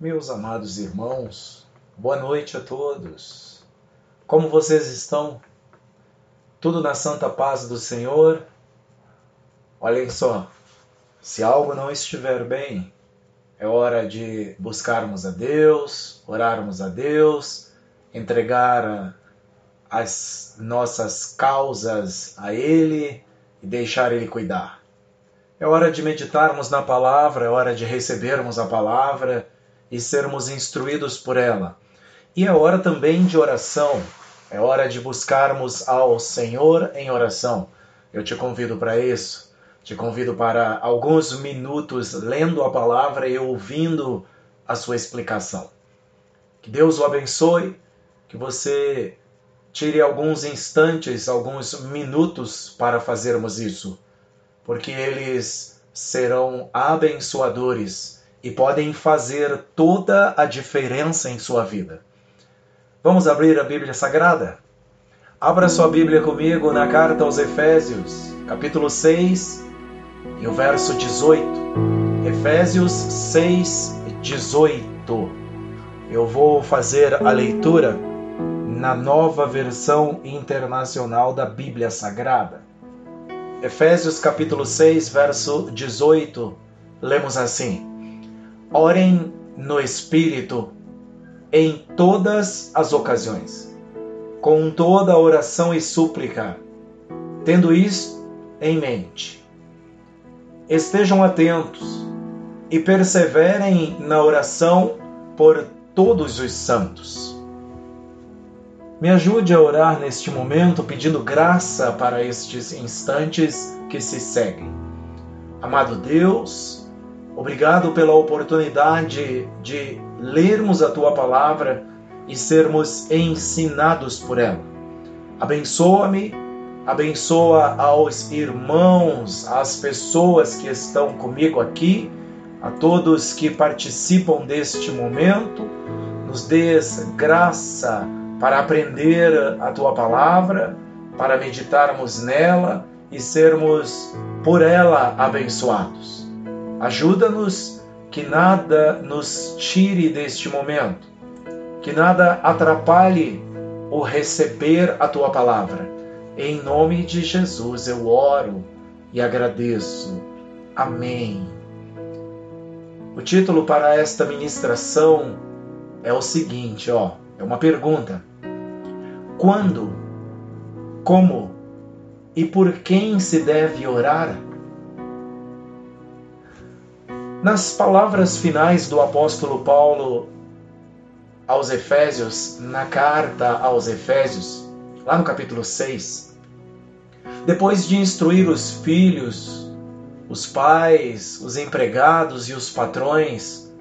Meus amados irmãos, boa noite a todos. Como vocês estão? Tudo na santa paz do Senhor? Olhem só, se algo não estiver bem, é hora de buscarmos a Deus, orarmos a Deus, entregar as nossas causas a Ele e deixar Ele cuidar. É hora de meditarmos na palavra, é hora de recebermos a palavra e sermos instruídos por ela. E é hora também de oração, é hora de buscarmos ao Senhor em oração. Eu te convido para isso. Te convido para alguns minutos lendo a palavra e ouvindo a sua explicação. Que Deus o abençoe, que você tire alguns instantes, alguns minutos para fazermos isso porque eles serão abençoadores e podem fazer toda a diferença em sua vida. Vamos abrir a Bíblia Sagrada? Abra sua Bíblia comigo na carta aos Efésios, capítulo 6 e o verso 18. Efésios 6, 18. Eu vou fazer a leitura na nova versão internacional da Bíblia Sagrada. Efésios capítulo 6, verso 18, lemos assim: Orem no Espírito em todas as ocasiões, com toda oração e súplica, tendo isto em mente. Estejam atentos e perseverem na oração por todos os santos me ajude a orar neste momento pedindo graça para estes instantes que se seguem. Amado Deus, obrigado pela oportunidade de lermos a tua palavra e sermos ensinados por ela. Abençoa-me, abençoa aos irmãos, às pessoas que estão comigo aqui, a todos que participam deste momento. Nos dês graça para aprender a tua palavra, para meditarmos nela e sermos por ela abençoados. Ajuda-nos que nada nos tire deste momento, que nada atrapalhe o receber a tua palavra. Em nome de Jesus eu oro e agradeço. Amém. O título para esta ministração é o seguinte, ó, é uma pergunta quando, como e por quem se deve orar? Nas palavras finais do apóstolo Paulo aos Efésios, na carta aos Efésios, lá no capítulo 6, depois de instruir os filhos, os pais, os empregados e os patrões,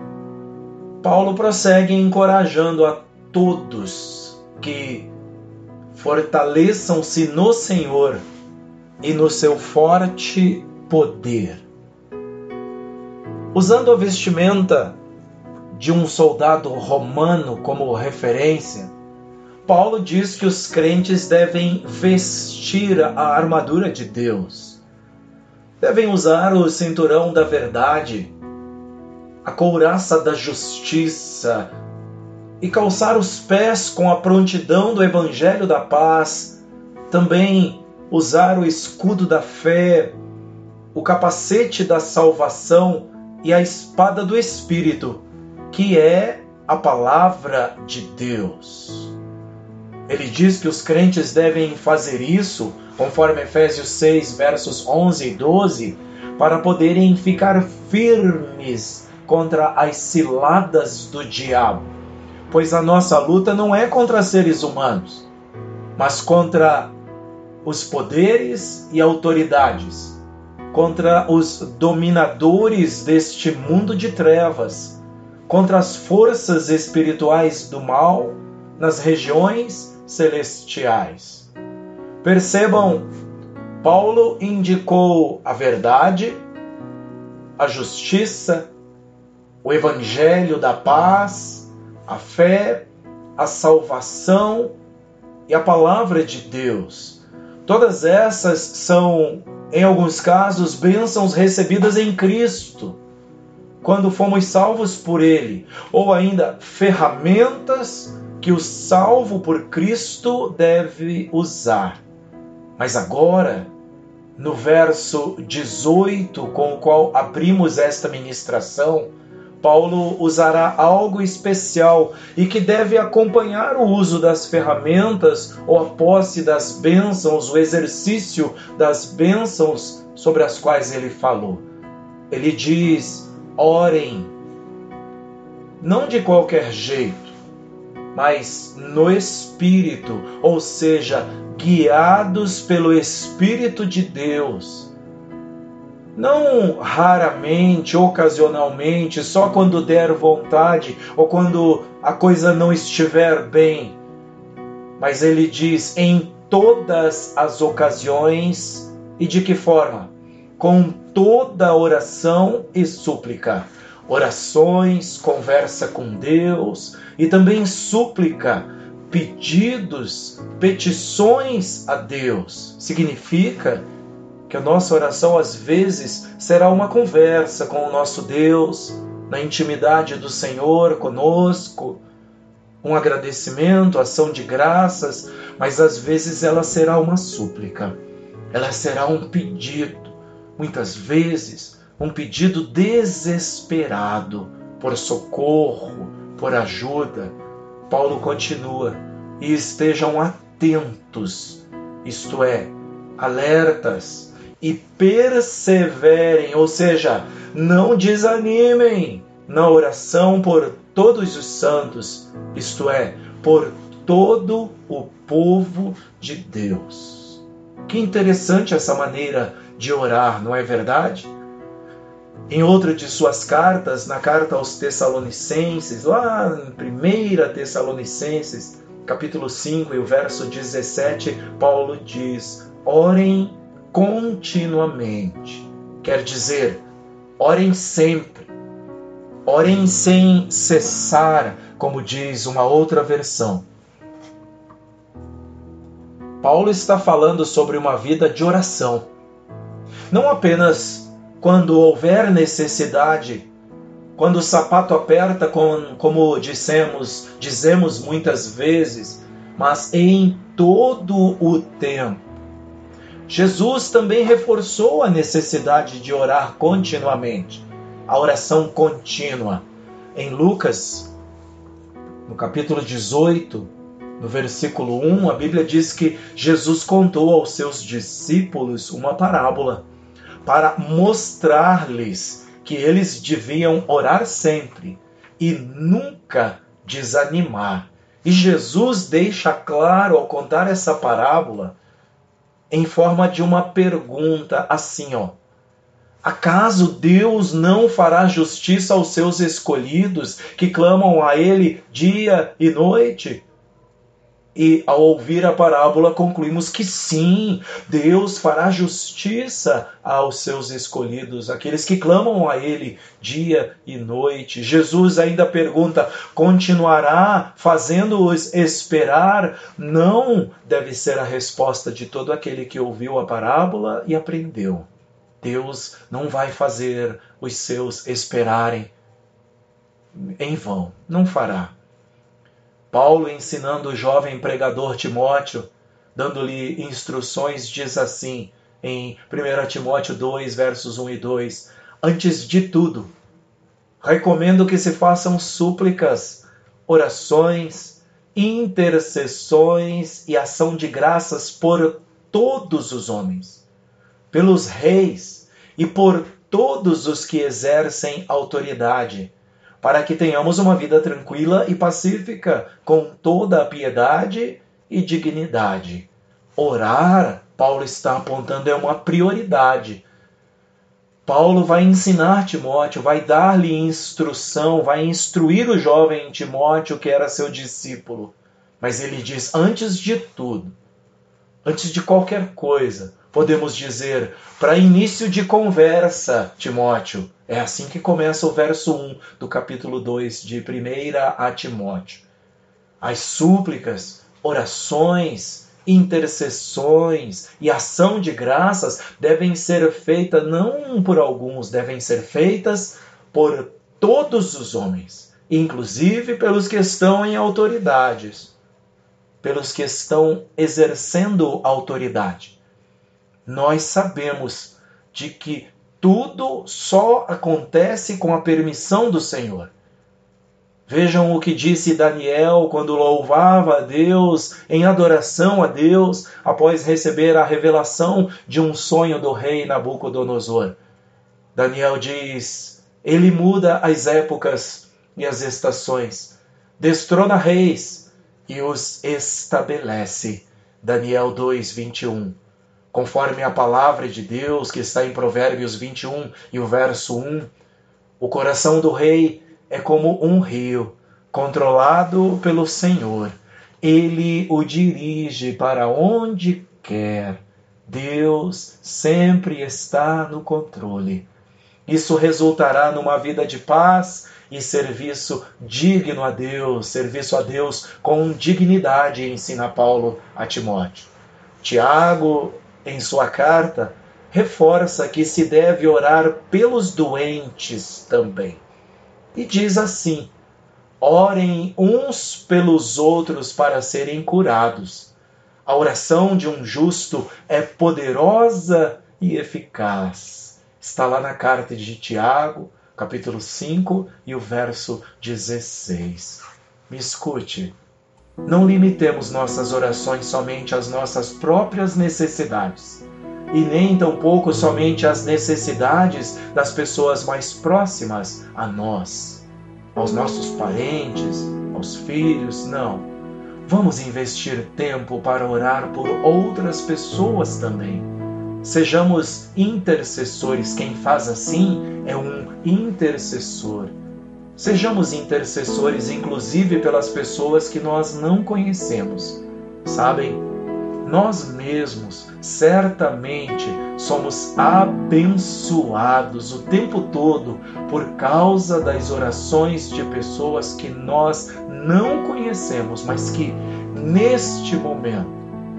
Paulo prossegue encorajando a todos que fortaleçam-se no Senhor e no seu forte poder. Usando a vestimenta de um soldado romano como referência, Paulo diz que os crentes devem vestir a armadura de Deus, devem usar o cinturão da verdade, a couraça da justiça, e calçar os pés com a prontidão do Evangelho da paz, também usar o escudo da fé, o capacete da salvação e a espada do Espírito, que é a palavra de Deus. Ele diz que os crentes devem fazer isso, conforme Efésios 6, versos 11 e 12, para poderem ficar firmes contra as ciladas do diabo pois a nossa luta não é contra seres humanos, mas contra os poderes e autoridades, contra os dominadores deste mundo de trevas, contra as forças espirituais do mal nas regiões celestiais. Percebam, Paulo indicou a verdade, a justiça, o evangelho da paz, a fé, a salvação e a palavra de Deus. Todas essas são, em alguns casos, bênçãos recebidas em Cristo. quando fomos salvos por Ele, ou ainda ferramentas que o salvo por Cristo deve usar. Mas agora, no verso 18, com o qual abrimos esta ministração, Paulo usará algo especial e que deve acompanhar o uso das ferramentas ou a posse das bênçãos, o exercício das bênçãos sobre as quais ele falou. Ele diz: orem, não de qualquer jeito, mas no Espírito, ou seja, guiados pelo Espírito de Deus. Não raramente, ocasionalmente, só quando der vontade ou quando a coisa não estiver bem. Mas ele diz em todas as ocasiões e de que forma? Com toda oração e súplica. Orações, conversa com Deus e também súplica pedidos, petições a Deus. Significa que a nossa oração às vezes será uma conversa com o nosso Deus, na intimidade do Senhor conosco, um agradecimento, ação de graças, mas às vezes ela será uma súplica, ela será um pedido, muitas vezes um pedido desesperado por socorro, por ajuda. Paulo continua: e estejam atentos, isto é, alertas, e perseverem, ou seja, não desanimem na oração por todos os santos, isto é, por todo o povo de Deus. Que interessante essa maneira de orar, não é verdade? Em outra de suas cartas, na carta aos Tessalonicenses, lá em 1 Tessalonicenses, capítulo 5 e o verso 17, Paulo diz: orem continuamente. Quer dizer, orem sempre, orem sem cessar, como diz uma outra versão. Paulo está falando sobre uma vida de oração, não apenas quando houver necessidade, quando o sapato aperta, como dissemos, dizemos muitas vezes, mas em todo o tempo. Jesus também reforçou a necessidade de orar continuamente, a oração contínua. Em Lucas, no capítulo 18, no versículo 1, a Bíblia diz que Jesus contou aos seus discípulos uma parábola para mostrar-lhes que eles deviam orar sempre e nunca desanimar. E Jesus deixa claro ao contar essa parábola em forma de uma pergunta assim, ó: Acaso Deus não fará justiça aos seus escolhidos que clamam a ele dia e noite? E ao ouvir a parábola, concluímos que sim, Deus fará justiça aos seus escolhidos, aqueles que clamam a Ele dia e noite. Jesus ainda pergunta: continuará fazendo-os esperar? Não deve ser a resposta de todo aquele que ouviu a parábola e aprendeu. Deus não vai fazer os seus esperarem em vão, não fará. Paulo, ensinando o jovem pregador Timóteo, dando-lhe instruções, diz assim em 1 Timóteo 2, versos 1 e 2: Antes de tudo, recomendo que se façam súplicas, orações, intercessões e ação de graças por todos os homens, pelos reis e por todos os que exercem autoridade para que tenhamos uma vida tranquila e pacífica, com toda a piedade e dignidade. Orar, Paulo está apontando, é uma prioridade. Paulo vai ensinar Timóteo, vai dar-lhe instrução, vai instruir o jovem Timóteo, que era seu discípulo. Mas ele diz: antes de tudo, antes de qualquer coisa, podemos dizer, para início de conversa, Timóteo. É assim que começa o verso 1 do capítulo 2 de 1 a Timóteo. As súplicas, orações, intercessões e ação de graças devem ser feitas não por alguns, devem ser feitas por todos os homens, inclusive pelos que estão em autoridades, pelos que estão exercendo autoridade. Nós sabemos de que tudo só acontece com a permissão do Senhor. Vejam o que disse Daniel quando louvava a Deus, em adoração a Deus, após receber a revelação de um sonho do rei Nabucodonosor. Daniel diz: Ele muda as épocas e as estações, destrona reis e os estabelece. Daniel 2, 21. Conforme a palavra de Deus que está em Provérbios 21 e o verso 1, o coração do rei é como um rio, controlado pelo Senhor. Ele o dirige para onde quer. Deus sempre está no controle. Isso resultará numa vida de paz e serviço digno a Deus, serviço a Deus com dignidade, ensina Paulo a Timóteo. Tiago, em sua carta, reforça que se deve orar pelos doentes também e diz assim: Orem uns pelos outros para serem curados. A oração de um justo é poderosa e eficaz. Está lá na carta de Tiago, capítulo 5 e o verso 16. Me escute. Não limitemos nossas orações somente às nossas próprias necessidades e nem tampouco somente as necessidades das pessoas mais próximas a nós, aos nossos parentes, aos filhos, não. Vamos investir tempo para orar por outras pessoas também. Sejamos intercessores. Quem faz assim é um intercessor. Sejamos intercessores, inclusive pelas pessoas que nós não conhecemos. Sabem? nós mesmos certamente somos abençoados o tempo todo por causa das orações de pessoas que nós não conhecemos, mas que neste momento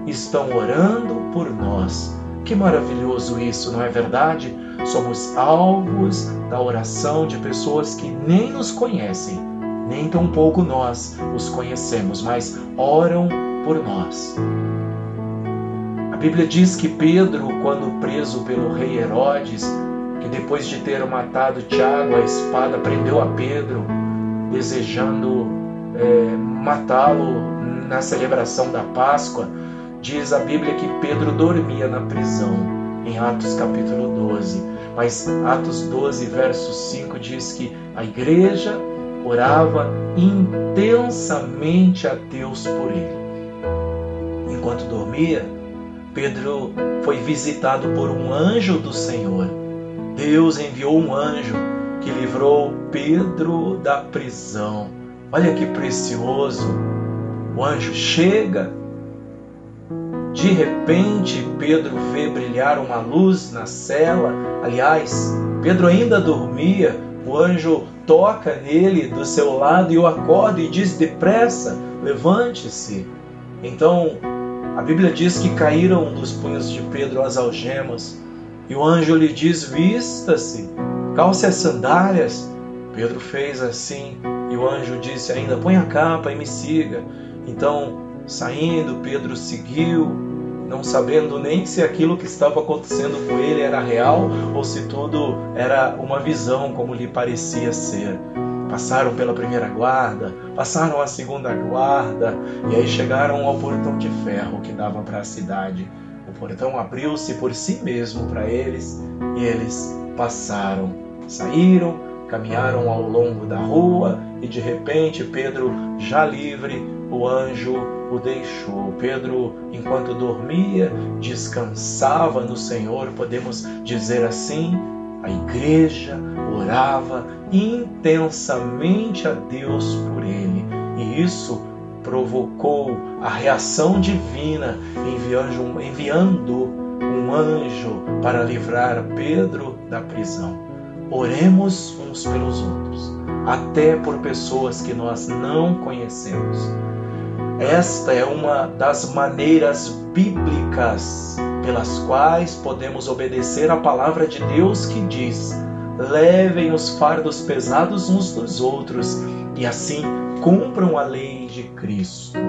estão orando por nós. Que maravilhoso isso, não é verdade? Somos alvos da oração de pessoas que nem nos conhecem, nem tampouco nós os conhecemos, mas oram por nós. Bíblia diz que Pedro, quando preso pelo rei Herodes, que depois de ter matado Tiago, a espada prendeu a Pedro, desejando é, matá-lo na celebração da Páscoa, diz a Bíblia que Pedro dormia na prisão, em Atos capítulo 12. Mas Atos 12, verso 5 diz que a igreja orava intensamente a Deus por ele. Enquanto dormia, Pedro foi visitado por um anjo do Senhor. Deus enviou um anjo que livrou Pedro da prisão. Olha que precioso! O anjo chega, de repente Pedro vê brilhar uma luz na cela. Aliás, Pedro ainda dormia. O anjo toca nele do seu lado e o acorda e diz: depressa, levante-se. Então a Bíblia diz que caíram dos punhos de Pedro as algemas, e o anjo lhe diz: Vista-se, calce as sandálias. Pedro fez assim, e o anjo disse ainda: Põe a capa e me siga. Então, saindo, Pedro seguiu, não sabendo nem se aquilo que estava acontecendo com ele era real ou se tudo era uma visão, como lhe parecia ser passaram pela primeira guarda, passaram a segunda guarda e aí chegaram ao portão de ferro que dava para a cidade. O portão abriu-se por si mesmo para eles e eles passaram, saíram, caminharam ao longo da rua e de repente Pedro, já livre, o anjo o deixou. Pedro, enquanto dormia, descansava no Senhor, podemos dizer assim, a igreja orava intensamente a Deus por ele, e isso provocou a reação divina, enviando, um anjo para livrar Pedro da prisão. Oremos uns pelos outros, até por pessoas que nós não conhecemos. Esta é uma das maneiras bíblicas pelas quais podemos obedecer a palavra de Deus que diz: levem os fardos pesados uns dos outros e assim cumpram a lei de Cristo,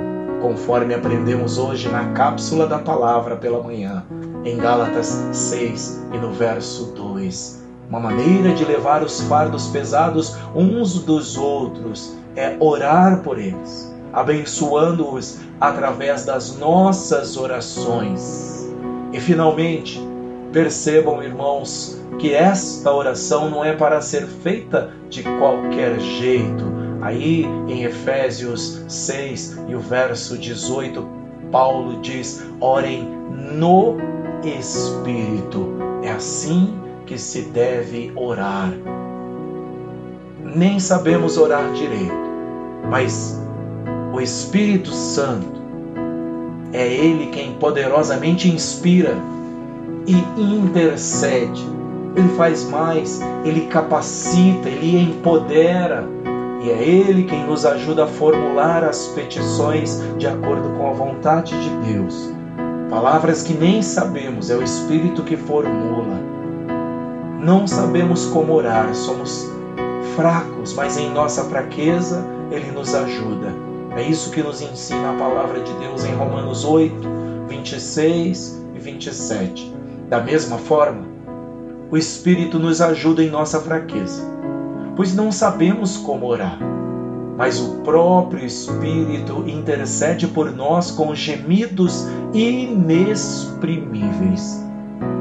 conforme aprendemos hoje na cápsula da palavra pela manhã, em Gálatas 6 e no verso 2. Uma maneira de levar os fardos pesados uns dos outros é orar por eles, abençoando-os através das nossas orações. E finalmente, percebam, irmãos, que esta oração não é para ser feita de qualquer jeito. Aí em Efésios 6 e o verso 18, Paulo diz: orem no Espírito. É assim que se deve orar. Nem sabemos orar direito, mas o Espírito Santo é Ele quem poderosamente inspira e intercede. Ele faz mais, ele capacita, ele empodera. E é Ele quem nos ajuda a formular as petições de acordo com a vontade de Deus. Palavras que nem sabemos, é o Espírito que formula. Não sabemos como orar, somos fracos, mas em nossa fraqueza Ele nos ajuda. É isso que nos ensina a palavra de Deus em Romanos 8, 26 e 27. Da mesma forma, o Espírito nos ajuda em nossa fraqueza, pois não sabemos como orar, mas o próprio Espírito intercede por nós com gemidos inexprimíveis.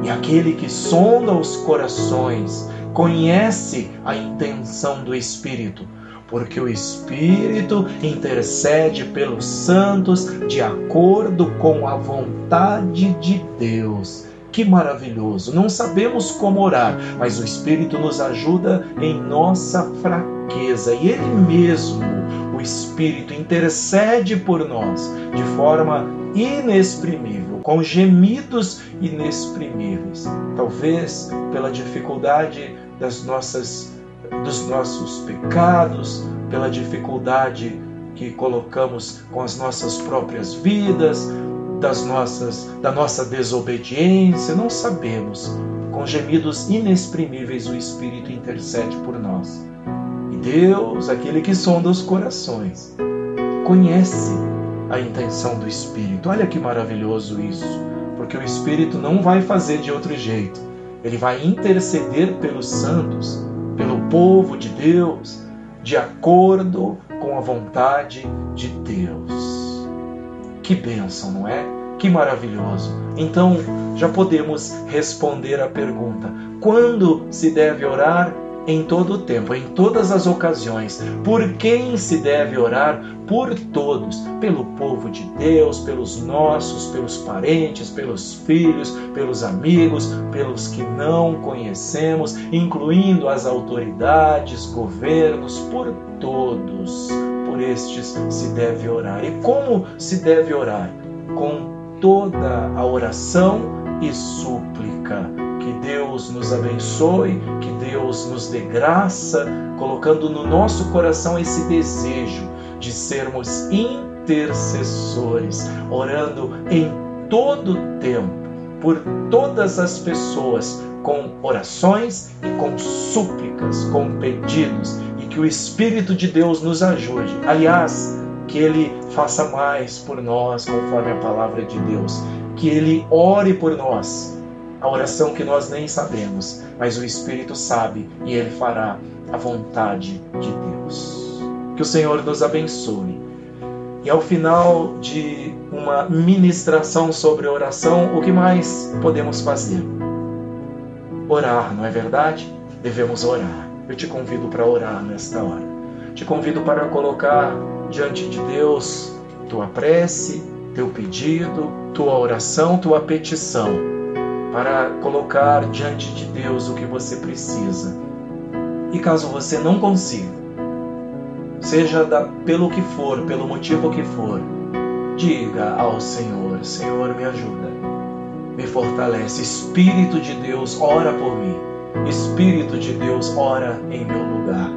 E aquele que sonda os corações conhece a intenção do Espírito, porque o Espírito intercede pelos santos de acordo com a vontade de Deus. Que maravilhoso! Não sabemos como orar, mas o Espírito nos ajuda em nossa fraqueza e Ele mesmo, o Espírito, intercede por nós de forma inexprimível, com gemidos inexprimíveis. Talvez pela dificuldade das nossas, dos nossos pecados, pela dificuldade que colocamos com as nossas próprias vidas, das nossas, da nossa desobediência, não sabemos. Com gemidos inexprimíveis o Espírito intercede por nós. E Deus, aquele que sonda os corações, conhece a intenção do Espírito. Olha que maravilhoso isso, porque o Espírito não vai fazer de outro jeito. Ele vai interceder pelos santos, povo de Deus, de acordo com a vontade de Deus. Que bênção, não é? Que maravilhoso. Então, já podemos responder a pergunta: quando se deve orar? Em todo o tempo, em todas as ocasiões. Por quem se deve orar? Por todos, pelo povo de Deus, pelos nossos, pelos parentes, pelos filhos, pelos amigos, pelos que não conhecemos, incluindo as autoridades, governos, por todos por estes se deve orar. E como se deve orar? Com toda a oração e súplica. Que Deus nos abençoe, que Deus nos dê graça, colocando no nosso coração esse desejo de sermos intercessores, orando em todo tempo por todas as pessoas, com orações e com súplicas, com pedidos que o Espírito de Deus nos ajude. Aliás, que Ele faça mais por nós, conforme a palavra de Deus. Que Ele ore por nós, a oração que nós nem sabemos, mas o Espírito sabe e Ele fará a vontade de Deus. Que o Senhor nos abençoe. E ao final de uma ministração sobre oração, o que mais podemos fazer? Orar, não é verdade? Devemos orar eu te convido para orar nesta hora. Te convido para colocar diante de Deus tua prece, teu pedido, tua oração, tua petição, para colocar diante de Deus o que você precisa. E caso você não consiga, seja da, pelo que for, pelo motivo que for, diga ao Senhor: Senhor, me ajuda, me fortalece. Espírito de Deus, ora por mim Espírito de Deus, ora em meu lugar.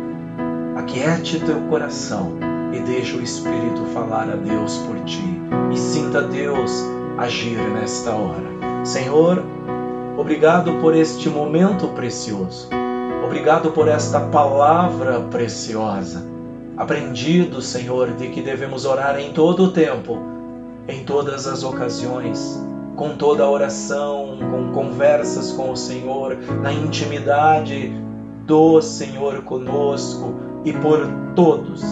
Aquiete teu coração e deixa o Espírito falar a Deus por ti. E sinta Deus agir nesta hora. Senhor, obrigado por este momento precioso. obrigado por esta palavra preciosa. Aprendido, Senhor, de que devemos orar em todo o tempo, em todas as ocasiões, com toda a oração, com conversas com o Senhor, na intimidade do Senhor conosco e por todos,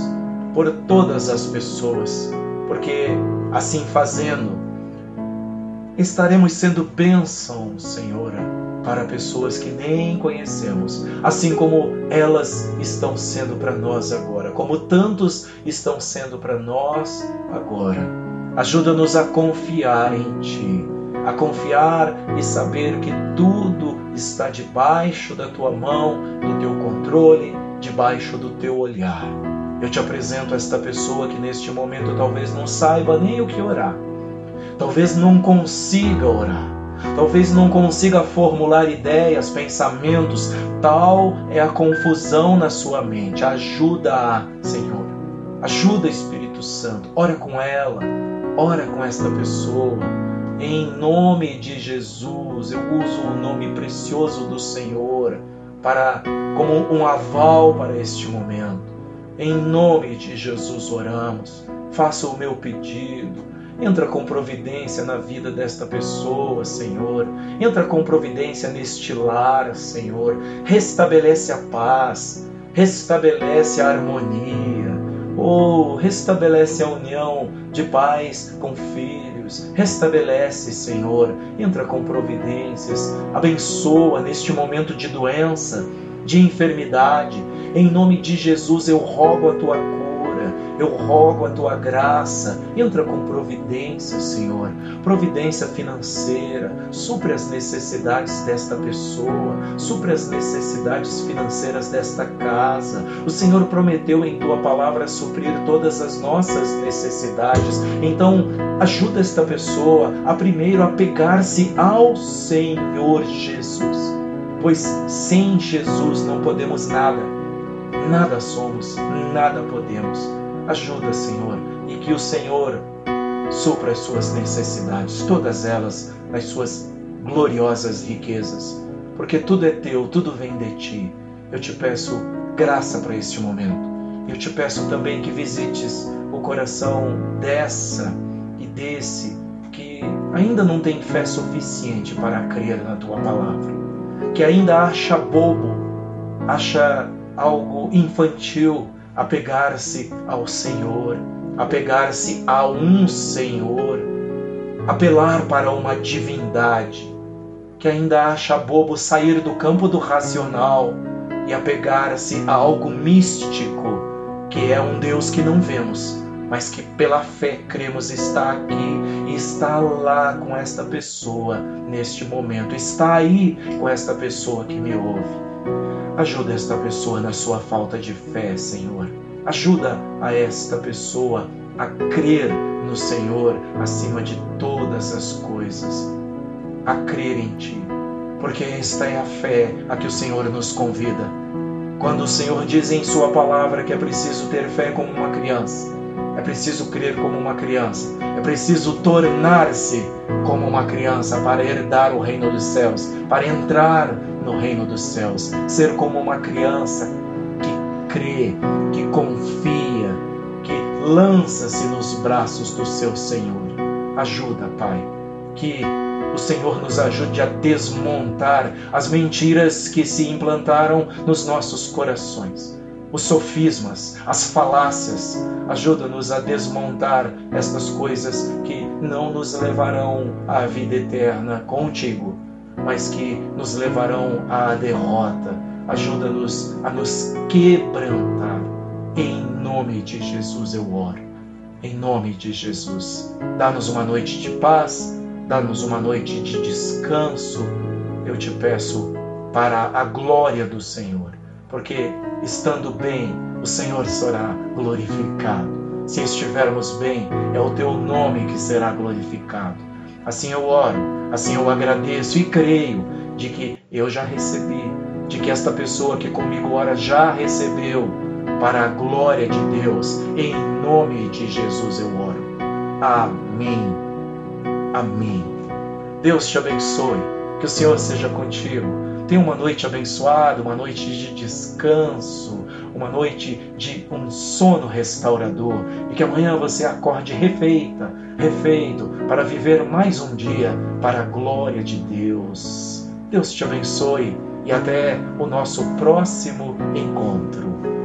por todas as pessoas, porque assim fazendo, estaremos sendo bênção, Senhor, para pessoas que nem conhecemos, assim como elas estão sendo para nós agora, como tantos estão sendo para nós agora. Ajuda-nos a confiar em Ti, a confiar e saber que tudo está debaixo da Tua mão, do Teu controle, debaixo do Teu olhar. Eu te apresento esta pessoa que neste momento talvez não saiba nem o que orar, talvez não consiga orar talvez não consiga formular ideias, pensamentos, tal é a confusão na sua mente. Ajuda-a, Senhor. Ajuda, Espírito Santo. Ora com ela, ora com esta pessoa. Em nome de Jesus, eu uso o nome precioso do Senhor para como um aval para este momento. Em nome de Jesus oramos. Faça o meu pedido Entra com providência na vida desta pessoa, Senhor. Entra com providência neste lar, Senhor. Restabelece a paz, restabelece a harmonia. Oh, restabelece a união de pais com filhos. Restabelece, Senhor. Entra com providências. Abençoa neste momento de doença, de enfermidade. Em nome de Jesus eu rogo a tua cura eu rogo a tua graça, entra com providência, Senhor, providência financeira, supre as necessidades desta pessoa, supre as necessidades financeiras desta casa. O Senhor prometeu em tua palavra suprir todas as nossas necessidades. Então, ajuda esta pessoa a primeiro apegar-se ao Senhor Jesus, pois sem Jesus não podemos nada. Nada somos, nada podemos. Ajuda, Senhor, e que o Senhor supra as suas necessidades, todas elas nas suas gloriosas riquezas, porque tudo é teu, tudo vem de ti. Eu te peço graça para este momento. Eu te peço também que visites o coração dessa e desse que ainda não tem fé suficiente para crer na tua palavra, que ainda acha bobo, acha algo infantil apegar-se ao Senhor, apegar-se a um Senhor, apelar para uma divindade que ainda acha bobo sair do campo do racional e apegar-se a algo místico, que é um Deus que não vemos, mas que pela fé cremos está aqui está lá com esta pessoa neste momento, está aí com esta pessoa que me ouve. Ajuda esta pessoa na sua falta de fé, Senhor. Ajuda a esta pessoa a crer no Senhor acima de todas as coisas. A crer em Ti. Porque esta é a fé a que o Senhor nos convida. Quando o Senhor diz em Sua palavra que é preciso ter fé como uma criança, é preciso crer como uma criança, é preciso tornar-se como uma criança para herdar o reino dos céus, para entrar no reino dos céus, ser como uma criança que crê, que confia, que lança-se nos braços do seu Senhor. Ajuda, Pai, que o Senhor nos ajude a desmontar as mentiras que se implantaram nos nossos corações. Os sofismas, as falácias, ajuda-nos a desmontar estas coisas que não nos levarão à vida eterna contigo mas que nos levarão à derrota. Ajuda-nos a nos quebrantar. Em nome de Jesus eu oro. Em nome de Jesus. Dá-nos uma noite de paz, dá-nos uma noite de descanso. Eu te peço para a glória do Senhor, porque estando bem, o Senhor será glorificado. Se estivermos bem, é o teu nome que será glorificado. Assim eu oro, assim eu agradeço e creio de que eu já recebi, de que esta pessoa que comigo ora já recebeu, para a glória de Deus. Em nome de Jesus eu oro. Amém. Amém. Deus te abençoe. Que o Senhor seja contigo. Tenha uma noite abençoada, uma noite de descanso, uma noite de um sono restaurador e que amanhã você acorde refeita, refeito para viver mais um dia para a glória de Deus. Deus te abençoe e até o nosso próximo encontro.